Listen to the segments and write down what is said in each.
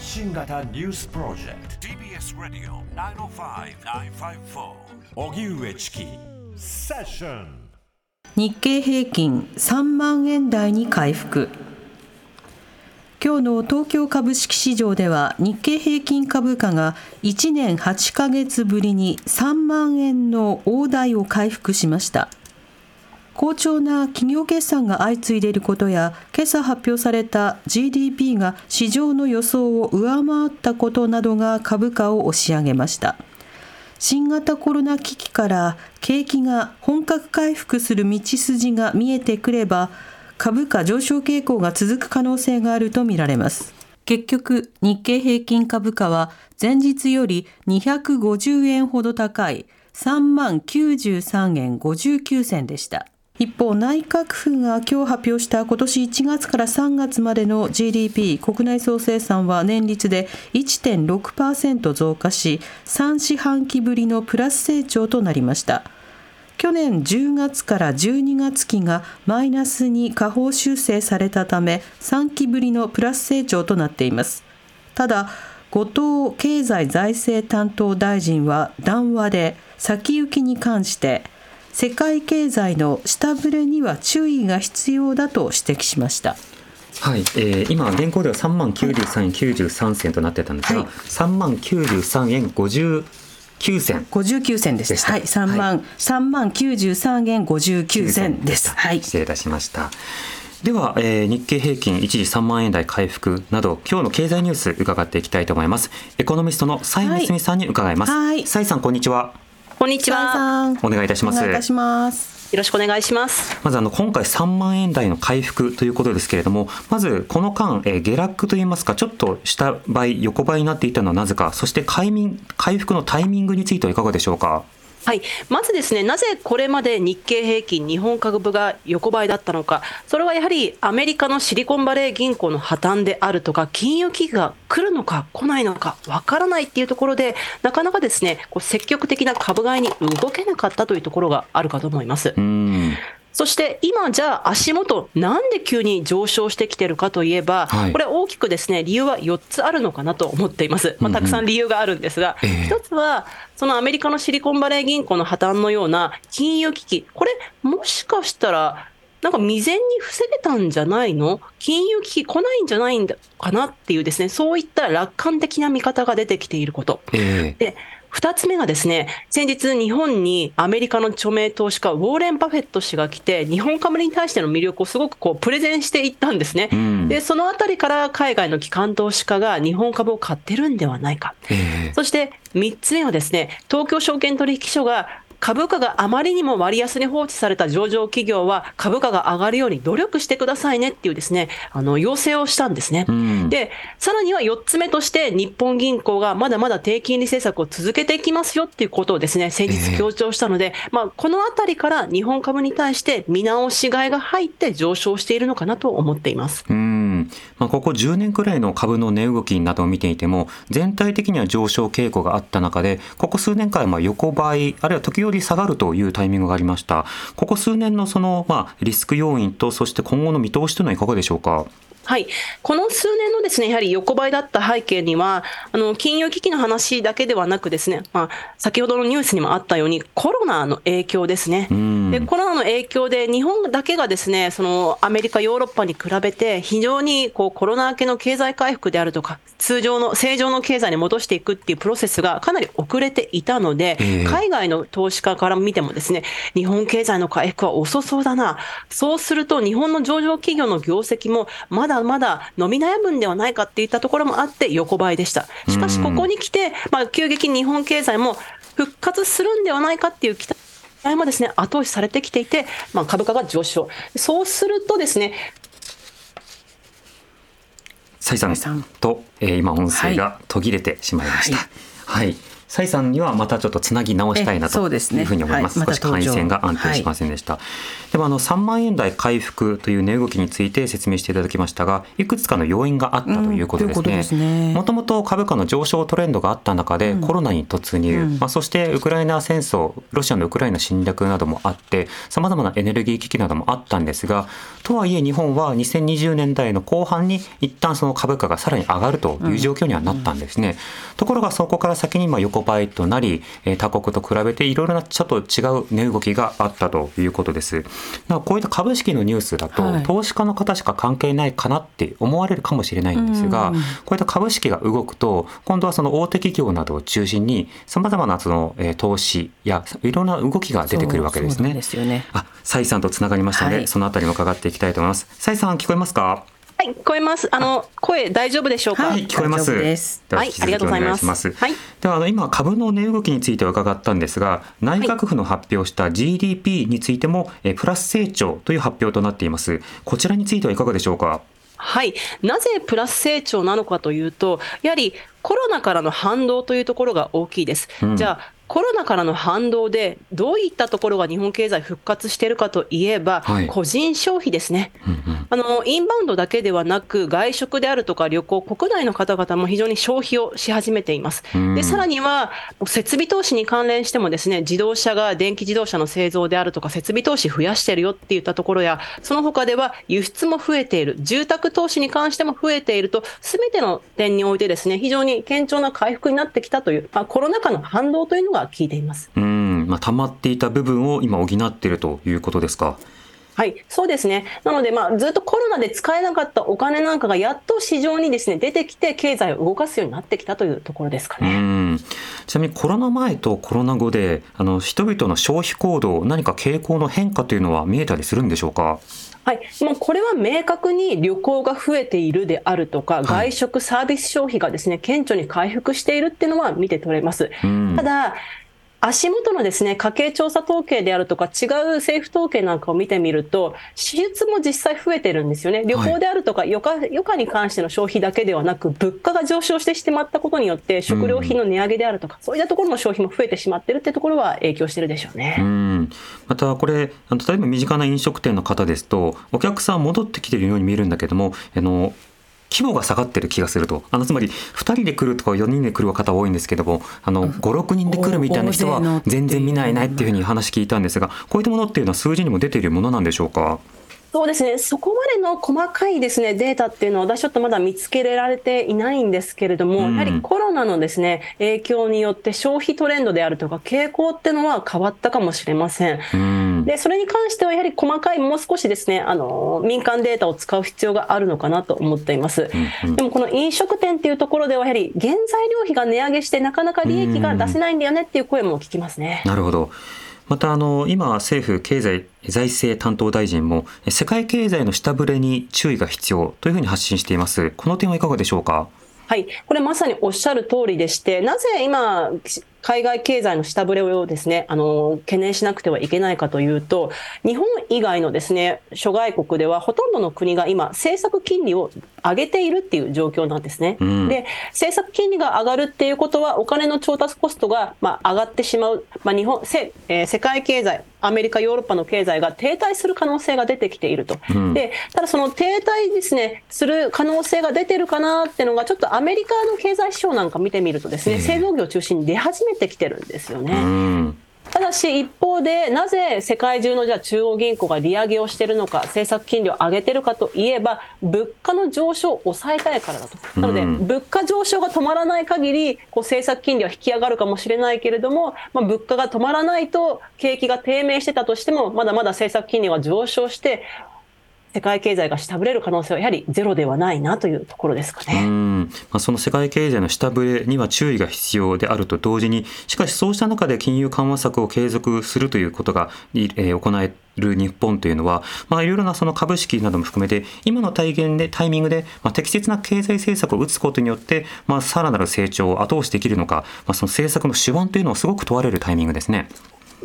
発信型ニュースプロジェクト。TBS ラディオ905-954おぎゅうえちきセッション日経平均3万円台に回復。今日の東京株式市場では日経平均株価が1年8ヶ月ぶりに3万円の大台を回復しました好調な企業決算が相次いでいることや今朝発表された GDP が市場の予想を上回ったことなどが株価を押し上げました。新型コロナ危機から景気が本格回復する道筋が見えてくれば株価上昇傾向が続く可能性があるとみられます。結局日経平均株価は前日より250円ほど高い3万93円59銭でした。一方、内閣府が今日発表した今年1月から3月までの GDP 国内総生産は年率で1.6%増加し、3四半期ぶりのプラス成長となりました。去年10月から12月期がマイナスに下方修正されたため3期ぶりのプラス成長となっています。ただ、後藤経済財政担当大臣は談話で先行きに関して世界経済の下振れには注意が必要だと指摘しました。はい、えー、今現行では3万93円93銭となってたんですが、はい、3万93円50 9銭。59銭です。はい、3万、はい、3万93円59銭です。はい。失礼いたしました。では、えー、日経平均一時3万円台回復など今日の経済ニュース伺っていきたいと思いますエコノミストの蔡光美さんに伺います、はい、蔡さんこんにちはこんにちは。お願いいたします。お願いいたします。よろしくお願いします。まずあの今回3万円台の回復ということですけれども、まずこの間、えー、下落といいますか、ちょっと下倍、横ばいになっていたのはなぜか、そして回回復のタイミングについてはいかがでしょうか？はい、まずですね、なぜこれまで日経平均、日本株が横ばいだったのか、それはやはりアメリカのシリコンバレー銀行の破綻であるとか、金融危機が来るのか来ないのかわからないっていうところで、なかなかですね、こう積極的な株買いに動けなかったというところがあるかと思います。そして今、じゃあ足元、なんで急に上昇してきてるかといえば、はい、これ、大きくですね理由は4つあるのかなと思っています、まあ、たくさん理由があるんですが、うんうん、1つは、そのアメリカのシリコンバレー銀行の破綻のような金融危機、これ、もしかしたら、なんか未然に防げたんじゃないの？金融危機来ないんじゃないんだかなっていうですね、そういった楽観的な見方が出てきていること。えー、で二つ目がですね、先日日本にアメリカの著名投資家、ウォーレン・バフェット氏が来て、日本株に対しての魅力をすごくこうプレゼンしていったんですね。うん、で、そのあたりから海外の機関投資家が日本株を買ってるんではないか。えー、そして三つ目はですね、東京証券取引所が株価があまりにも割安に放置された上場企業は株価が上がるように努力してくださいねっていうですね、あの、要請をしたんですね。うん、で、さらには4つ目として日本銀行がまだまだ低金利政策を続けていきますよっていうことをですね、先日強調したので、えー、まあ、このあたりから日本株に対して見直し買いが入って上昇しているのかなと思っています。うんまあ、ここ10年くらいの株の値動きなどを見ていても、全体的には上昇傾向があった中で、ここ数年間はまあ横ばい、あるいは時折下がるというタイミングがありました。ここ数年のその、まあ、リスク要因と、そして今後の見通しというのはいかがでしょうか？はい、この数年のですねやはり横ばいだった背景には、あの金融危機の話だけではなく、ですね、まあ、先ほどのニュースにもあったように、コロナの影響ですね、でコロナの影響で、日本だけがですねそのアメリカ、ヨーロッパに比べて、非常にこうコロナ明けの経済回復であるとか、通常の正常の経済に戻していくっていうプロセスがかなり遅れていたので、えー、海外の投資家から見ても、ですね日本経済の回復は遅そうだな、そうすると日本の上場企業の業績もまだまだ伸び悩むんではないかっていったところもあって横ばいでした。しかしここに来て、まあ、急激に日本経済も復活するんではないかっていう期待もですね後押しされてきていて、まあ、株価が上昇。そうするとですね蔡さんと、えー、今音声が途切れてしまいました。はい、はい蔡さんにはまたちょっとつなぎ直したいなというふうに思います。すねはい、少し回線が安定しませんでした。はい、でもあの3万円台回復という値動きについて説明していただきましたが、いくつかの要因があったということですね。もともと株価の上昇トレンドがあった中でコロナに突入、うん、まあそしてウクライナ戦争、ロシアのウクライナ侵略などもあって、さまざまなエネルギー危機などもあったんですが、とはいえ日本は2020年代の後半に一旦その株価がさらに上がるという状況にはなったんですね。うんうん、ところがそこから先にまあ横ばいとなり、え他国と比べていろいろなちょっと違う値動きがあったということです。こういった株式のニュースだと、はい、投資家の方しか関係ないかなって思われるかもしれないんですが、こういった株式が動くと、今度はその大手企業などを中心に、さまざまなその、え投資やいろんな動きが出てくるわけですね。ですよね。あ、蔡さんとつながりましたので、はい、そのあたりも伺っていきたいと思います。蔡さん聞こえますか？はい、聞こえます？あの声大丈夫でしょうか？はい、聞こえます。はい、ありがとうございます。はい。ではあの今株の値動きについて伺ったんですが、内閣府の発表した GDP についても、えプラス成長という発表となっています。こちらについてはいかがでしょうか？はい、なぜプラス成長なのかというと、やはりコロナからの反動というところが大きいです。うん、じゃあコロナからの反動で、どういったところが日本経済復活しているかといえば、はい、個人消費ですね、うんうん、あの。インバウンドだけではなく、外食であるとか旅行、国内の方々も非常に消費をし始めています。でさらには、設備投資に関連してもですね、自動車が電気自動車の製造であるとか、設備投資増やしてるよっていったところや、その他では輸出も増えている、住宅投資に関しても増えていると、すべての点においてですね、非常に堅調な回復になってきたという、まあ、コロナ禍の反動というのがが効いています。うん、まあ、溜まっていた部分を今補っているということですか？はい、そうですね。なので、まあ、ずっとコロナで使えなかったお金なんかがやっと市場にですね、出てきて、経済を動かすようになってきたというところですかね。ちなみにコロナ前とコロナ後で、あの、人々の消費行動、何か傾向の変化というのは見えたりするんでしょうか？はい、もうこれは明確に旅行が増えているであるとか、外食サービス消費がですね、顕著に回復しているっていうのは見て取れます。ただ、足元のですね、家計調査統計であるとか、違う政府統計なんかを見てみると、支出も実際増えてるんですよね。旅行であるとか、余価、余価に関しての消費だけではなく、物価が上昇してしまったことによって、食料品の値上げであるとか、うん、そういったところの消費も増えてしまってるってところは影響してるでしょうね。うん。また、これ、例えば身近な飲食店の方ですと、お客さん戻ってきてるように見えるんだけども、あの、規模が下がってる気がすると。あのつまり2人で来るとか4人で来る方多いんですけどもあの56人で来るみたいな人は全然見ないないっていうふうに話聞いたんですがこういったものっていうのは数字にも出ているものなんでしょうか？そうですね、そこまでの細かいですねデータっていうのは、私ちょっとまだ見つけられていないんですけれども、うん、やはりコロナのですね影響によって、消費トレンドであるとか、傾向っていうのは変わったかもしれません。うん、でそれに関しては、やはり細かい、もう少しですねあの民間データを使う必要があるのかなと思っています。うんうん、でも、この飲食店っていうところでは、やはり原材料費が値上げして、なかなか利益が出せないんだよねっていう声も聞きますね。なるほどまたあの今政府経済財政担当大臣も世界経済の下振れに注意が必要というふうに発信しています。この点はいかがでしょうか？はい、これまさにおっしゃる通りでして、なぜ今、海外経済の下振れをですね、あの、懸念しなくてはいけないかというと、日本以外のですね、諸外国ではほとんどの国が今、政策金利を上げているっていう状況なんですね。うん、で、政策金利が上がるっていうことは、お金の調達コストが、まあ、上がってしまう。まあ、日本、せ、えー、世界経済、アメリカ、ヨーロッパの経済が停滞する可能性が出てきていると。うん、で、ただその停滞ですね、する可能性が出てるかなっていうのが、ちょっとアメリカの経済指標なんか見てみるとですね、製造業を中心に出始めてきてるんですよね。ただし一方で、なぜ世界中のじゃあ中央銀行が利上げをしているのか、政策金利を上げているかといえば、物価の上昇を抑えたいからだと。なので、物価上昇が止まらない限り、こう政策金利は引き上がるかもしれないけれども、まあ、物価が止まらないと、景気が低迷してたとしても、まだまだ政策金利は上昇して、世界経済が下振れる可能性はやはりゼロではないなというところですかね。まあ、その世界経済の下振れには注意が必要であると同時に、しかしそうした中で金融緩和策を継続するということが、えー、行える日本というのは、まあ、いろいろなその株式なども含めて、今の体現でタイミングで、まあ、適切な経済政策を打つことによって、まあ、さらなる成長を後押しできるのか、まあ、その政策の手腕というのをすごく問われるタイミングですね。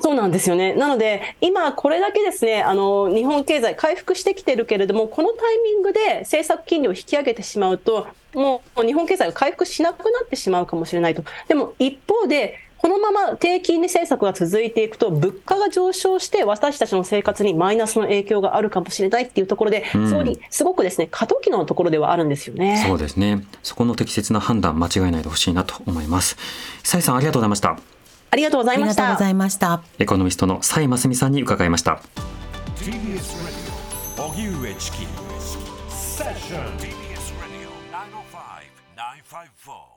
そうなんですよね。なので、今これだけですね、あの、日本経済回復してきてるけれども、このタイミングで政策金利を引き上げてしまうと、もう日本経済が回復しなくなってしまうかもしれないと。でも一方で、このまま低金利政策が続いていくと、物価が上昇して、私たちの生活にマイナスの影響があるかもしれないっていうところで、うん、総理、すごくですね、過渡期のところではあるんですよね。そうですね。そこの適切な判断、間違えないでほしいなと思います。さいさん、ありがとうございました。ありがとうございました。ありがとうございました。エコノミストの蔡真澄さんに伺いました。Radio 905 954.